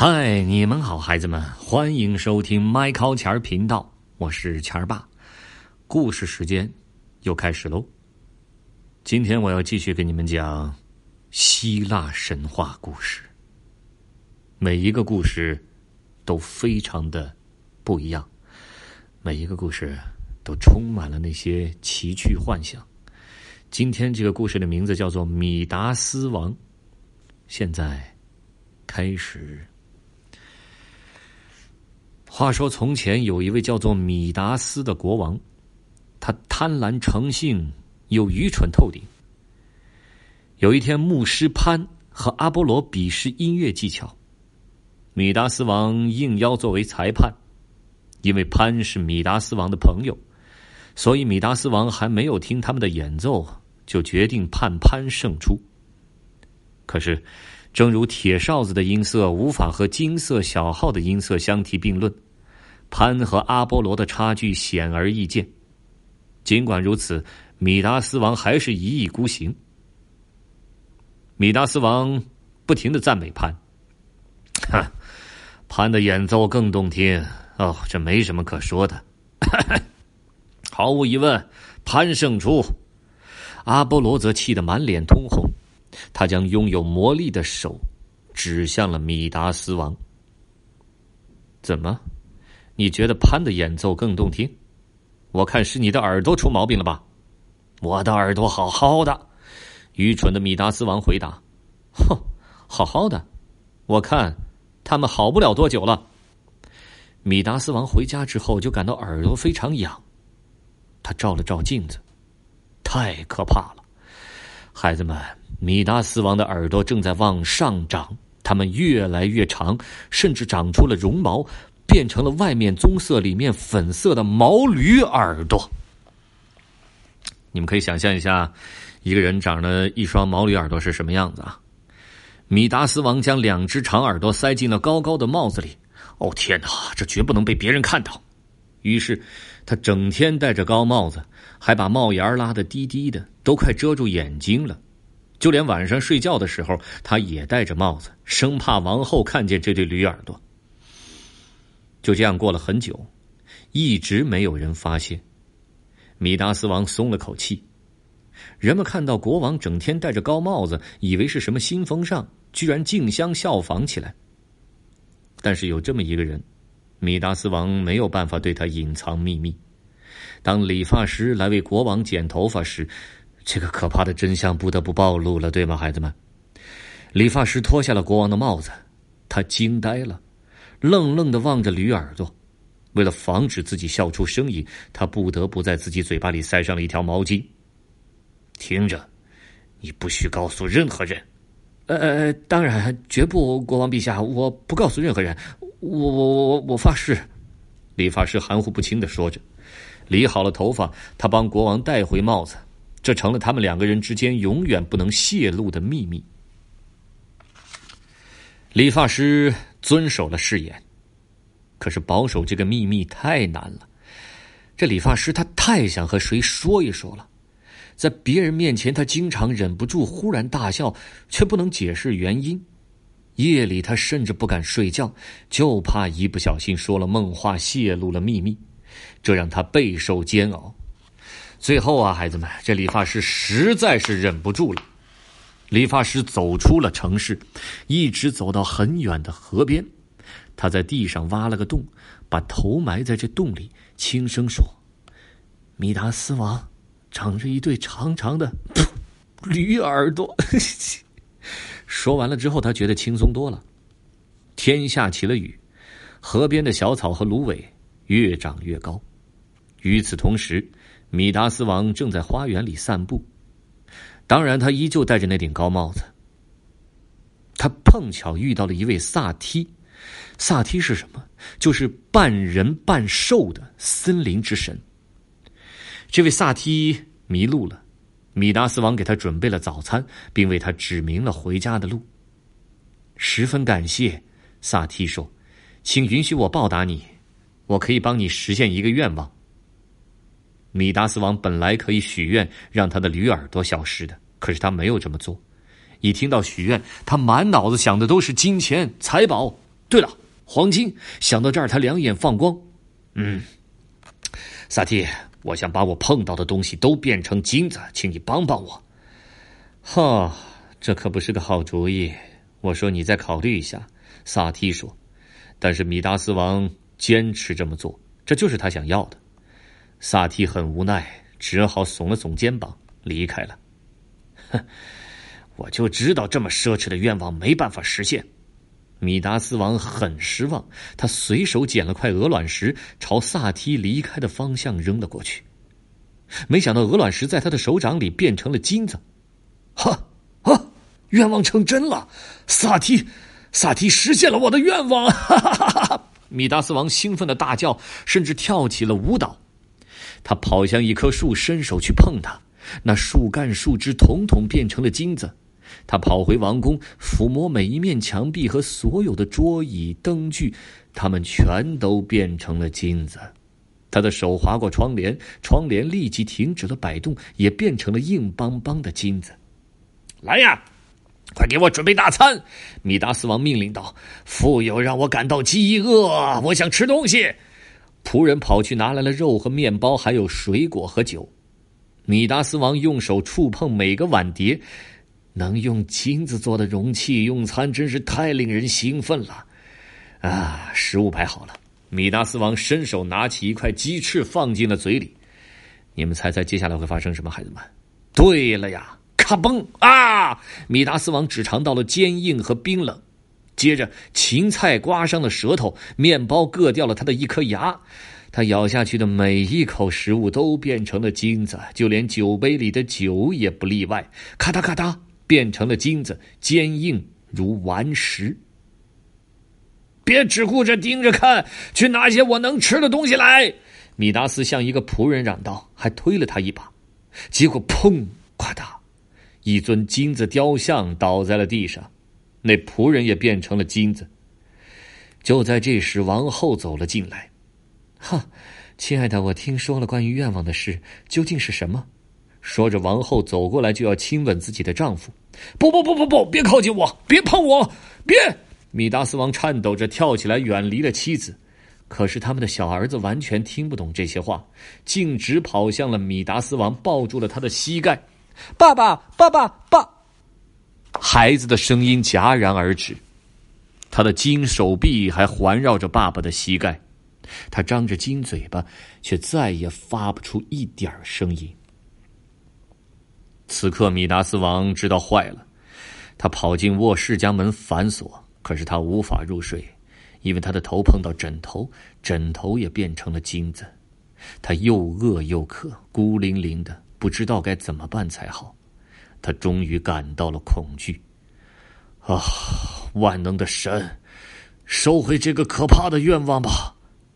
嗨，你们好，孩子们，欢迎收听麦考钱儿频道，我是钱儿爸。故事时间又开始喽。今天我要继续给你们讲希腊神话故事。每一个故事都非常的不一样，每一个故事都充满了那些奇趣幻想。今天这个故事的名字叫做《米达斯王》。现在开始。话说，从前有一位叫做米达斯的国王，他贪婪成性，又愚蠢透顶。有一天，牧师潘和阿波罗比试音乐技巧，米达斯王应邀作为裁判。因为潘是米达斯王的朋友，所以米达斯王还没有听他们的演奏，就决定判潘胜出。可是，正如铁哨子的音色无法和金色小号的音色相提并论，潘和阿波罗的差距显而易见。尽管如此，米达斯王还是一意孤行。米达斯王不停的赞美潘，哈，潘的演奏更动听哦，这没什么可说的。毫无疑问，潘胜出。阿波罗则气得满脸通红。他将拥有魔力的手指向了米达斯王。怎么？你觉得潘的演奏更动听？我看是你的耳朵出毛病了吧？我的耳朵好好的。愚蠢的米达斯王回答：“哼，好好的。我看他们好不了多久了。”米达斯王回家之后就感到耳朵非常痒。他照了照镜子，太可怕了，孩子们。米达斯王的耳朵正在往上长，它们越来越长，甚至长出了绒毛，变成了外面棕色、里面粉色的毛驴耳朵。你们可以想象一下，一个人长了一双毛驴耳朵是什么样子啊？米达斯王将两只长耳朵塞进了高高的帽子里。哦天哪，这绝不能被别人看到！于是，他整天戴着高帽子，还把帽檐拉得低低的，都快遮住眼睛了。就连晚上睡觉的时候，他也戴着帽子，生怕王后看见这对驴耳朵。就这样过了很久，一直没有人发现。米达斯王松了口气。人们看到国王整天戴着高帽子，以为是什么新风尚，居然竞相效仿起来。但是有这么一个人，米达斯王没有办法对他隐藏秘密。当理发师来为国王剪头发时，这个可怕的真相不得不暴露了，对吗，孩子们？理发师脱下了国王的帽子，他惊呆了，愣愣的望着驴耳朵。为了防止自己笑出声音，他不得不在自己嘴巴里塞上了一条毛巾。听着，你不许告诉任何人。呃呃呃，当然，绝不，国王陛下，我不告诉任何人。我我我我我发誓。理发师含糊不清的说着，理好了头发，他帮国王戴回帽子。这成了他们两个人之间永远不能泄露的秘密。理发师遵守了誓言，可是保守这个秘密太难了。这理发师他太想和谁说一说了，在别人面前他经常忍不住忽然大笑，却不能解释原因。夜里他甚至不敢睡觉，就怕一不小心说了梦话，泄露了秘密，这让他备受煎熬。最后啊，孩子们，这理发师实在是忍不住了。理发师走出了城市，一直走到很远的河边。他在地上挖了个洞，把头埋在这洞里，轻声说：“米达斯王长着一对长长的驴耳朵。”说完了之后，他觉得轻松多了。天下起了雨，河边的小草和芦苇越长越高。与此同时，米达斯王正在花园里散步，当然，他依旧戴着那顶高帽子。他碰巧遇到了一位萨梯，萨梯是什么？就是半人半兽的森林之神。这位萨梯迷路了，米达斯王给他准备了早餐，并为他指明了回家的路。十分感谢，萨提说：“请允许我报答你，我可以帮你实现一个愿望。”米达斯王本来可以许愿让他的驴耳朵消失的，可是他没有这么做。一听到许愿，他满脑子想的都是金钱财宝。对了，黄金。想到这儿，他两眼放光。嗯，萨提，我想把我碰到的东西都变成金子，请你帮帮我。哈，这可不是个好主意。我说你再考虑一下。萨提说，但是米达斯王坚持这么做，这就是他想要的。萨提很无奈，只好耸了耸肩膀，离开了。哼，我就知道这么奢侈的愿望没办法实现。米达斯王很失望，他随手捡了块鹅卵石，朝萨提离开的方向扔了过去。没想到鹅卵石在他的手掌里变成了金子。哈啊！愿望成真了，萨提，萨提实现了我的愿望！哈哈哈哈！米达斯王兴奋的大叫，甚至跳起了舞蹈。他跑向一棵树，伸手去碰它，那树干、树枝统统变成了金子。他跑回王宫，抚摸每一面墙壁和所有的桌椅、灯具，它们全都变成了金子。他的手划过窗帘，窗帘立即停止了摆动，也变成了硬邦邦的金子。来呀，快给我准备大餐！米达斯王命令道：“富有让我感到饥饿，我想吃东西。”仆人跑去拿来了肉和面包，还有水果和酒。米达斯王用手触碰每个碗碟，能用金子做的容器用餐真是太令人兴奋了。啊，食物摆好了，米达斯王伸手拿起一块鸡翅放进了嘴里。你们猜猜接下来会发生什么，孩子们？对了呀！咔嘣啊！米达斯王只尝到了坚硬和冰冷，接着芹菜刮伤了舌头，面包硌掉了他的一颗牙。他咬下去的每一口食物都变成了金子，就连酒杯里的酒也不例外，咔嗒咔嗒变成了金子，坚硬如顽石。别只顾着盯着看，去拿些我能吃的东西来！米达斯向一个仆人嚷道，还推了他一把，结果砰，咔嗒。一尊金子雕像倒在了地上，那仆人也变成了金子。就在这时，王后走了进来。哈，亲爱的，我听说了关于愿望的事，究竟是什么？说着，王后走过来就要亲吻自己的丈夫。不不不不不，别靠近我，别碰我，别！米达斯王颤抖着跳起来，远离了妻子。可是他们的小儿子完全听不懂这些话，径直跑向了米达斯王，抱住了他的膝盖。爸爸，爸爸，爸！孩子的声音戛然而止，他的金手臂还环绕着爸爸的膝盖，他张着金嘴巴，却再也发不出一点声音。此刻，米达斯王知道坏了，他跑进卧室，将门反锁。可是他无法入睡，因为他的头碰到枕头，枕头也变成了金子。他又饿又渴，孤零零的。不知道该怎么办才好，他终于感到了恐惧。啊，万能的神，收回这个可怕的愿望吧！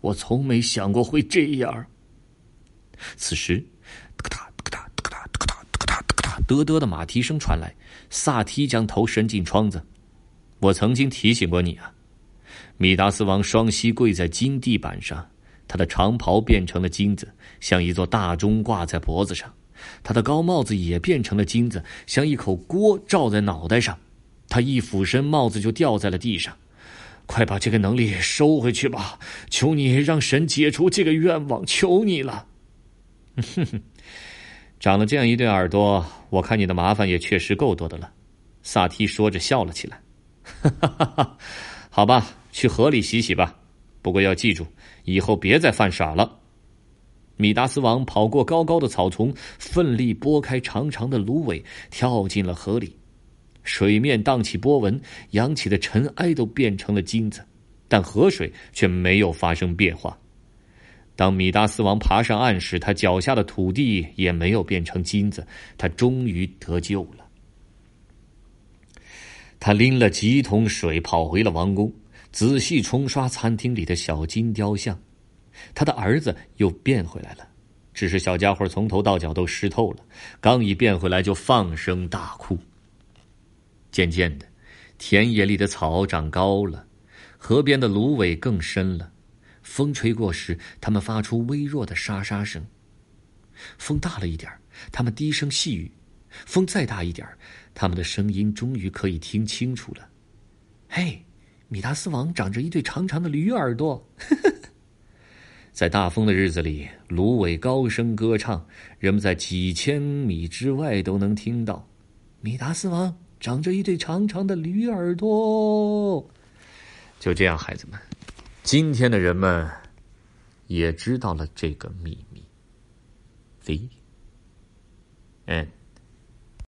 我从没想过会这样。此时，哒嘚嘚的马蹄声传来，萨提将头伸进窗子。我曾经提醒过你啊！米达斯王双膝跪在金地板上，他的长袍变成了金子，像一座大钟挂在脖子上。他的高帽子也变成了金子，像一口锅罩在脑袋上。他一俯身，帽子就掉在了地上。快把这个能力收回去吧！求你让神解除这个愿望，求你了。哼哼，长了这样一对耳朵，我看你的麻烦也确实够多的了。萨提说着笑了起来。哈哈哈哈好吧，去河里洗洗吧。不过要记住，以后别再犯傻了。米达斯王跑过高高的草丛，奋力拨开长长的芦苇，跳进了河里。水面荡起波纹，扬起的尘埃都变成了金子，但河水却没有发生变化。当米达斯王爬上岸时，他脚下的土地也没有变成金子。他终于得救了。他拎了几桶水，跑回了王宫，仔细冲刷餐厅里的小金雕像。他的儿子又变回来了，只是小家伙从头到脚都湿透了。刚一变回来，就放声大哭。渐渐的，田野里的草长高了，河边的芦苇更深了。风吹过时，它们发出微弱的沙沙声。风大了一点它们低声细语；风再大一点它们的声音终于可以听清楚了。嘿，米达斯王长着一对长长的驴耳朵。在大风的日子里，芦苇高声歌唱，人们在几千米之外都能听到。米达斯王长着一对长长的驴耳朵。就这样，孩子们，今天的人们也知道了这个秘密。The end.